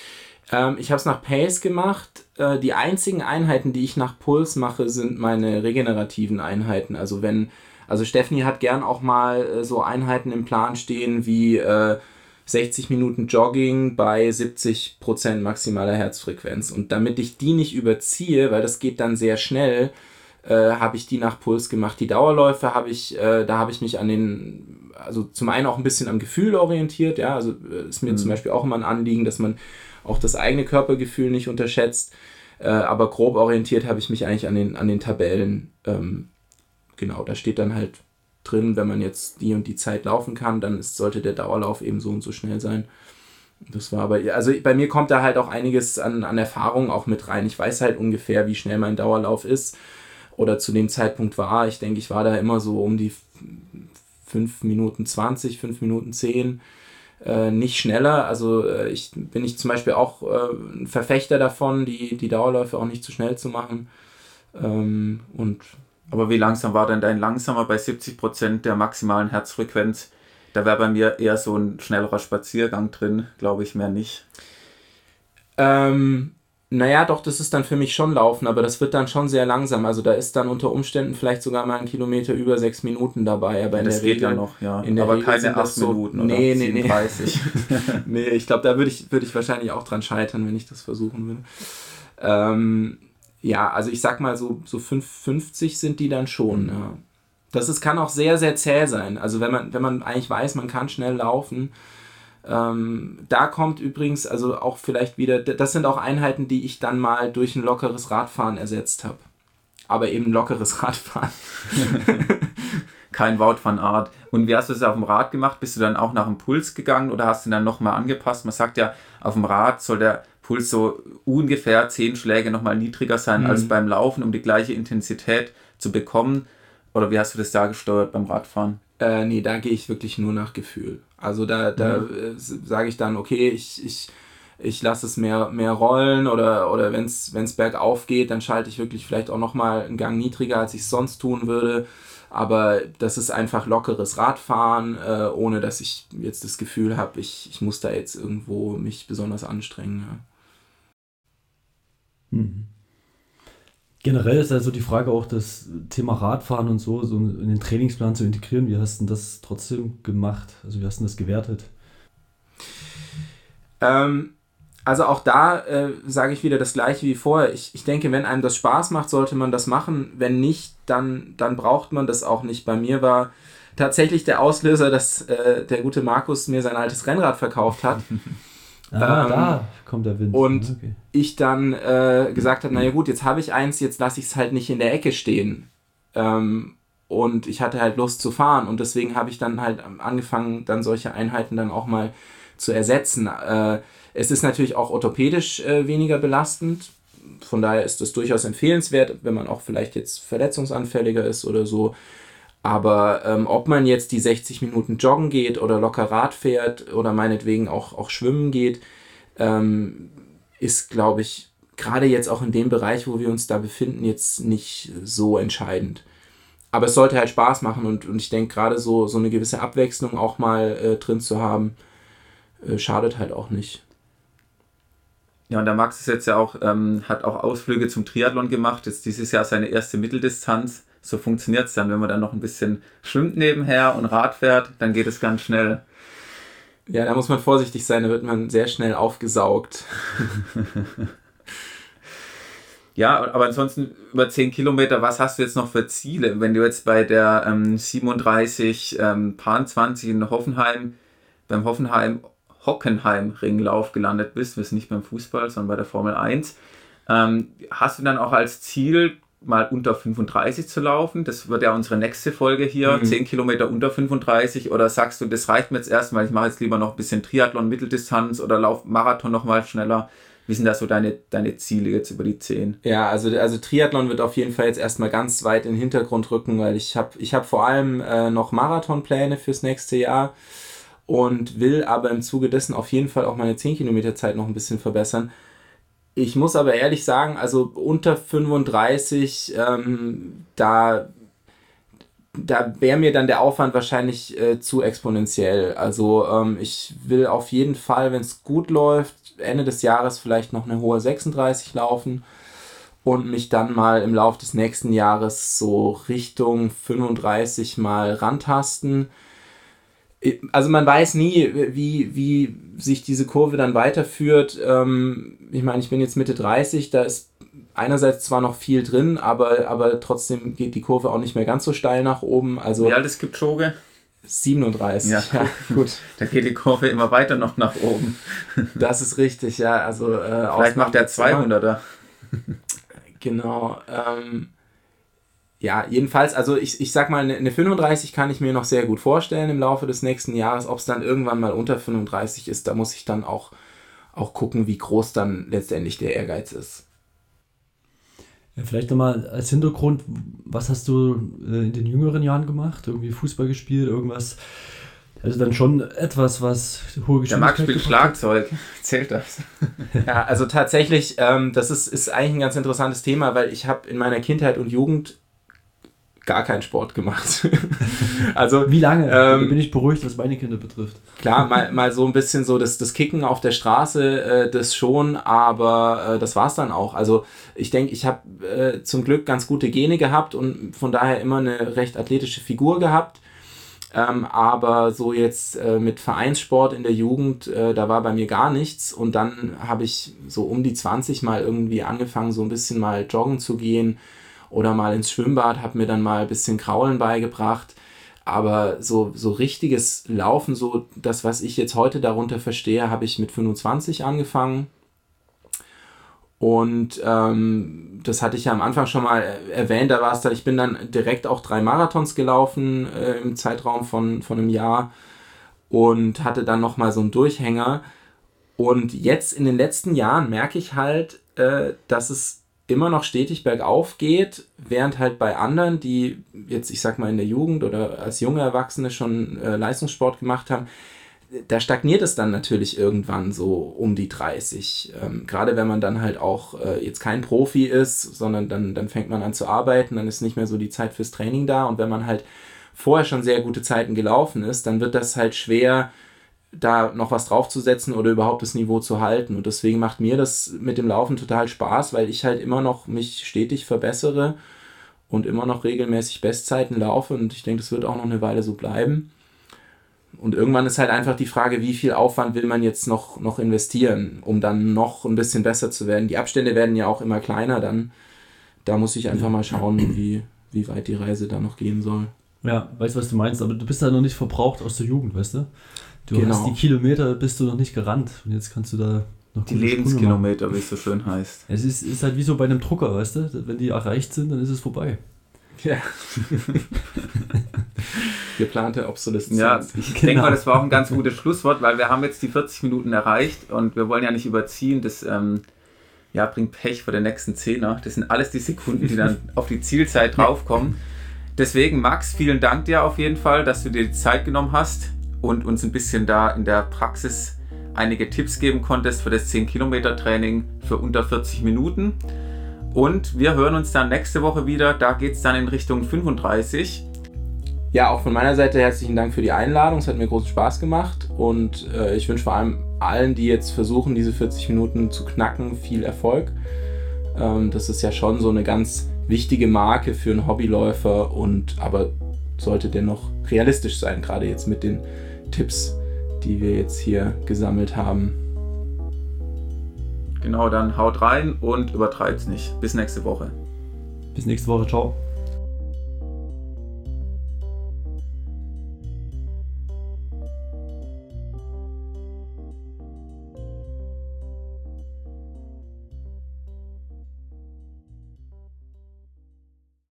Ähm, ich habe es nach Pace gemacht. Äh, die einzigen Einheiten, die ich nach Puls mache, sind meine regenerativen Einheiten. Also wenn, also Stephanie hat gern auch mal äh, so Einheiten im Plan stehen wie äh, 60 Minuten Jogging bei 70% maximaler Herzfrequenz. Und damit ich die nicht überziehe, weil das geht dann sehr schnell, äh, habe ich die nach Puls gemacht. Die Dauerläufe habe ich, äh, da habe ich mich an den, also zum einen auch ein bisschen am Gefühl orientiert, ja, also äh, ist mir mhm. zum Beispiel auch immer ein Anliegen, dass man auch das eigene Körpergefühl nicht unterschätzt. Äh, aber grob orientiert habe ich mich eigentlich an den, an den Tabellen. Ähm, genau, da steht dann halt drin, wenn man jetzt die und die Zeit laufen kann, dann ist, sollte der Dauerlauf eben so und so schnell sein. Das war aber, also bei mir kommt da halt auch einiges an, an Erfahrung auch mit rein. Ich weiß halt ungefähr, wie schnell mein Dauerlauf ist oder zu dem Zeitpunkt war. Ich denke, ich war da immer so um die 5 Minuten 20, 5 Minuten 10. Äh, nicht schneller. Also äh, ich bin ich zum Beispiel auch äh, ein Verfechter davon, die, die Dauerläufe auch nicht zu schnell zu machen. Ähm, und aber wie langsam war denn dein langsamer bei 70% der maximalen Herzfrequenz? Da wäre bei mir eher so ein schnellerer Spaziergang drin, glaube ich, mehr nicht. Ähm, naja, doch, das ist dann für mich schon Laufen, aber das wird dann schon sehr langsam. Also da ist dann unter Umständen vielleicht sogar mal ein Kilometer über sechs Minuten dabei. Aber ja, das geht Regel, ja noch, ja. aber Regel keine acht so, Minuten oder nee, nee, 37. Nee. nee, ich glaube, da würde ich, würd ich wahrscheinlich auch dran scheitern, wenn ich das versuchen würde. Ähm, ja, also ich sag mal so, so 5,50 sind die dann schon, mhm. ja. Das ist, kann auch sehr, sehr zäh sein. Also wenn man, wenn man eigentlich weiß, man kann schnell laufen. Ähm, da kommt übrigens, also auch vielleicht wieder, das sind auch Einheiten, die ich dann mal durch ein lockeres Radfahren ersetzt habe. Aber eben lockeres Radfahren. Kein Wout van Art. Und wie hast du es auf dem Rad gemacht? Bist du dann auch nach dem Puls gegangen oder hast du ihn dann nochmal angepasst? Man sagt ja, auf dem Rad soll der Puls so ungefähr zehn Schläge nochmal niedriger sein mhm. als beim Laufen, um die gleiche Intensität zu bekommen. Oder wie hast du das da gesteuert beim Radfahren? Äh, nee, da gehe ich wirklich nur nach Gefühl. Also da, da mhm. sage ich dann, okay, ich, ich, ich lasse es mehr, mehr rollen oder, oder wenn es bergauf geht, dann schalte ich wirklich vielleicht auch nochmal einen Gang niedriger, als ich es sonst tun würde. Aber das ist einfach lockeres Radfahren, äh, ohne dass ich jetzt das Gefühl habe, ich, ich muss da jetzt irgendwo mich besonders anstrengen. Ja. Mhm. Generell ist also die Frage auch, das Thema Radfahren und so, so in den Trainingsplan zu integrieren. Wie hast du das trotzdem gemacht? Also wie hast du das gewertet? Ähm, also auch da äh, sage ich wieder das gleiche wie vorher. Ich, ich denke, wenn einem das Spaß macht, sollte man das machen. Wenn nicht, dann, dann braucht man das auch nicht. Bei mir war tatsächlich der Auslöser, dass äh, der gute Markus mir sein altes Rennrad verkauft hat. ah, ähm, da kommt der Wind. Und okay. ich dann äh, gesagt habe, naja gut, jetzt habe ich eins, jetzt lasse ich es halt nicht in der Ecke stehen. Ähm, und ich hatte halt Lust zu fahren und deswegen habe ich dann halt angefangen, dann solche Einheiten dann auch mal zu ersetzen. Äh, es ist natürlich auch orthopädisch äh, weniger belastend. Von daher ist es durchaus empfehlenswert, wenn man auch vielleicht jetzt verletzungsanfälliger ist oder so. Aber ähm, ob man jetzt die 60 Minuten joggen geht oder locker Rad fährt oder meinetwegen auch, auch schwimmen geht, ähm, ist, glaube ich, gerade jetzt auch in dem Bereich, wo wir uns da befinden, jetzt nicht so entscheidend aber es sollte halt Spaß machen und, und ich denke gerade so, so eine gewisse Abwechslung auch mal äh, drin zu haben, äh, schadet halt auch nicht. Ja, und der Max ist jetzt ja auch, ähm, hat auch Ausflüge zum Triathlon gemacht, jetzt dieses Jahr seine erste Mitteldistanz. So funktioniert es dann, wenn man dann noch ein bisschen schwimmt nebenher und Rad fährt, dann geht es ganz schnell. Ja, da muss man vorsichtig sein, da wird man sehr schnell aufgesaugt. Ja, aber ansonsten über 10 Kilometer, was hast du jetzt noch für Ziele? Wenn du jetzt bei der ähm, 37 ähm, Paar 20 in Hoffenheim, beim Hoffenheim Hockenheim Ringlauf gelandet bist, wir sind nicht beim Fußball, sondern bei der Formel 1, ähm, hast du dann auch als Ziel, mal unter 35 zu laufen? Das wird ja unsere nächste Folge hier, mhm. 10 Kilometer unter 35. Oder sagst du, das reicht mir jetzt erstmal, ich mache jetzt lieber noch ein bisschen Triathlon, Mitteldistanz oder lauf Marathon noch mal schneller? Wie sind da so deine, deine Ziele jetzt über die 10? Ja, also, also Triathlon wird auf jeden Fall jetzt erstmal ganz weit in den Hintergrund rücken, weil ich habe ich hab vor allem äh, noch Marathonpläne fürs nächste Jahr und will aber im Zuge dessen auf jeden Fall auch meine 10 Kilometer Zeit noch ein bisschen verbessern. Ich muss aber ehrlich sagen, also unter 35, ähm, da, da wäre mir dann der Aufwand wahrscheinlich äh, zu exponentiell. Also ähm, ich will auf jeden Fall, wenn es gut läuft, Ende des Jahres vielleicht noch eine hohe 36 laufen und mich dann mal im Laufe des nächsten Jahres so Richtung 35 mal rantasten. Also man weiß nie, wie, wie sich diese Kurve dann weiterführt. Ähm, ich meine, ich bin jetzt Mitte 30, da ist einerseits zwar noch viel drin, aber, aber trotzdem geht die Kurve auch nicht mehr ganz so steil nach oben. Also, wie alt ist Kipchoge? 37. Ja, ja, gut. Da geht die Kurve immer weiter noch nach oben. Das ist richtig, ja. Also, äh, Vielleicht macht der 200er. Genau. Ähm, ja, jedenfalls, also ich, ich sag mal, eine, eine 35 kann ich mir noch sehr gut vorstellen im Laufe des nächsten Jahres. Ob es dann irgendwann mal unter 35 ist, da muss ich dann auch, auch gucken, wie groß dann letztendlich der Ehrgeiz ist. Ja, vielleicht nochmal als Hintergrund, was hast du äh, in den jüngeren Jahren gemacht? Irgendwie Fußball gespielt, irgendwas? Also dann schon etwas, was hohe Geschwindigkeit Der Max spielt Schlagzeug. Zählt das? ja, also tatsächlich, ähm, das ist, ist eigentlich ein ganz interessantes Thema, weil ich habe in meiner Kindheit und Jugend gar keinen Sport gemacht. also wie lange? Ähm, bin ich beruhigt, was meine Kinder betrifft. Klar, mal, mal so ein bisschen so das, das Kicken auf der Straße, äh, das schon, aber äh, das war's dann auch. Also ich denke, ich habe äh, zum Glück ganz gute Gene gehabt und von daher immer eine recht athletische Figur gehabt. Ähm, aber so jetzt äh, mit Vereinssport in der Jugend, äh, da war bei mir gar nichts. Und dann habe ich so um die 20 mal irgendwie angefangen, so ein bisschen mal joggen zu gehen oder mal ins Schwimmbad, habe mir dann mal ein bisschen Kraulen beigebracht. Aber so, so richtiges Laufen, so das, was ich jetzt heute darunter verstehe, habe ich mit 25 angefangen. Und ähm, das hatte ich ja am Anfang schon mal erwähnt, da war es dann, ich bin dann direkt auch drei Marathons gelaufen äh, im Zeitraum von, von einem Jahr und hatte dann nochmal so einen Durchhänger. Und jetzt in den letzten Jahren merke ich halt, äh, dass es immer noch stetig bergauf geht, während halt bei anderen, die jetzt, ich sag mal, in der Jugend oder als junge Erwachsene schon äh, Leistungssport gemacht haben, da stagniert es dann natürlich irgendwann so um die 30. Ähm, Gerade wenn man dann halt auch äh, jetzt kein Profi ist, sondern dann, dann fängt man an zu arbeiten, dann ist nicht mehr so die Zeit fürs Training da. Und wenn man halt vorher schon sehr gute Zeiten gelaufen ist, dann wird das halt schwer, da noch was draufzusetzen oder überhaupt das Niveau zu halten. Und deswegen macht mir das mit dem Laufen total Spaß, weil ich halt immer noch mich stetig verbessere und immer noch regelmäßig Bestzeiten laufe. Und ich denke, das wird auch noch eine Weile so bleiben. Und irgendwann ist halt einfach die Frage, wie viel Aufwand will man jetzt noch, noch investieren, um dann noch ein bisschen besser zu werden. Die Abstände werden ja auch immer kleiner, dann da muss ich einfach mal schauen, wie, wie weit die Reise da noch gehen soll. Ja, weißt du, was du meinst, aber du bist ja noch nicht verbraucht aus der Jugend, weißt du? Du genau. hast die Kilometer, bist du noch nicht gerannt und jetzt kannst du da noch Die Lebenskilometer, wie es so schön heißt. Es ist, ist halt wie so bei einem Drucker, weißt du? Wenn die erreicht sind, dann ist es vorbei. Ja. Geplante Obsoleszenz. Ja, ich genau. denke mal, das war auch ein ganz gutes Schlusswort, weil wir haben jetzt die 40 Minuten erreicht und wir wollen ja nicht überziehen. Das ähm, ja, bringt Pech für den nächsten Zehner. Das sind alles die Sekunden, die dann auf die Zielzeit draufkommen. Deswegen, Max, vielen Dank dir auf jeden Fall, dass du dir die Zeit genommen hast und uns ein bisschen da in der Praxis einige Tipps geben konntest für das 10-Kilometer-Training für unter 40 Minuten. Und wir hören uns dann nächste Woche wieder. Da geht es dann in Richtung 35. Ja, auch von meiner Seite herzlichen Dank für die Einladung. Es hat mir großen Spaß gemacht und äh, ich wünsche vor allem allen, die jetzt versuchen, diese 40 Minuten zu knacken, viel Erfolg. Ähm, das ist ja schon so eine ganz wichtige Marke für einen Hobbyläufer und aber sollte dennoch realistisch sein, gerade jetzt mit den Tipps, die wir jetzt hier gesammelt haben. Genau, dann haut rein und übertreibt's nicht. Bis nächste Woche. Bis nächste Woche, ciao.